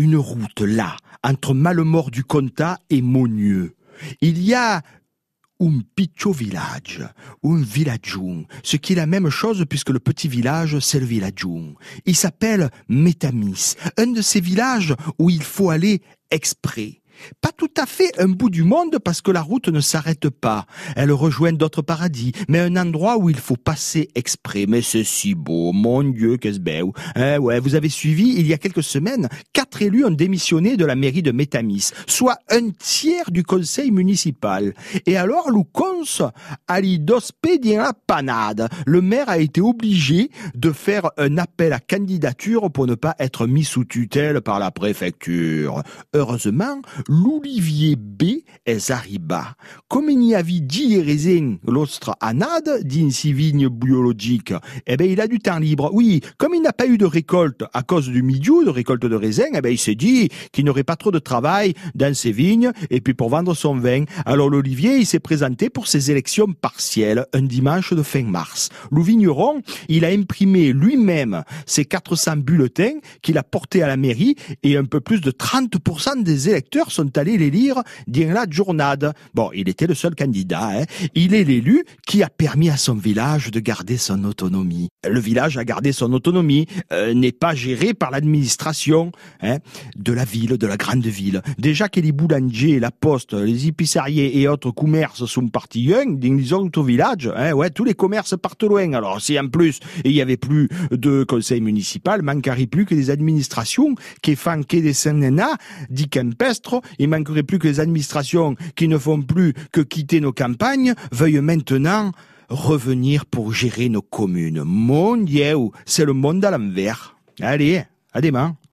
une route là, entre Malemort du Comtat et Monieux. Il y a un piccio village, un villageon, ce qui est la même chose puisque le petit village, c'est le villageon. Il s'appelle Métamis, un de ces villages où il faut aller exprès. Pas tout à fait un bout du monde parce que la route ne s'arrête pas. Elle rejoint d'autres paradis, mais un endroit où il faut passer exprès. Mais c'est si beau, mon Dieu, qu'est-ce beau. Eh ouais, vous avez suivi, il y a quelques semaines, quatre élus ont démissionné de la mairie de Métamis, soit un tiers du conseil municipal. Et alors, Lucons ali dans la panade. Le maire a été obligé de faire un appel à candidature pour ne pas être mis sous tutelle par la préfecture. Heureusement, l'Olivier B est arriba. Comme avait dit raisin l'ostre anade d'une vigne biologique, eh ben, il a du temps libre. Oui, comme il n'a pas eu de récolte à cause du milieu, de récolte de raisin, eh ben, il s'est dit qu'il n'aurait pas trop de travail dans ses vignes et puis pour vendre son vin. Alors l'Olivier, il s'est présenté pour ses élections partielles un dimanche de fin mars. Le vigneron, il a imprimé lui-même ses 400 bulletins qu'il a portés à la mairie et un peu plus de 30% des électeurs sont allés les lire dans la journade. Bon, il était le seul candidat. Hein. Il est l'élu qui a permis à son village de garder son autonomie. Le village a gardé son autonomie, euh, n'est pas géré par l'administration hein, de la ville, de la grande ville. Déjà que les boulangers, la poste, les épiceries et autres commerces sont partis dans les autres villages, hein, ouais, tous les commerces partent loin. Alors si en plus il y avait plus de conseil municipal, manquerait plus que des administrations qui font que des sénats, dit il manquerait plus que les administrations qui ne font plus que quitter nos campagnes veuillent maintenant revenir pour gérer nos communes. Mon Dieu, c'est le monde à l'envers. Allez, à demain.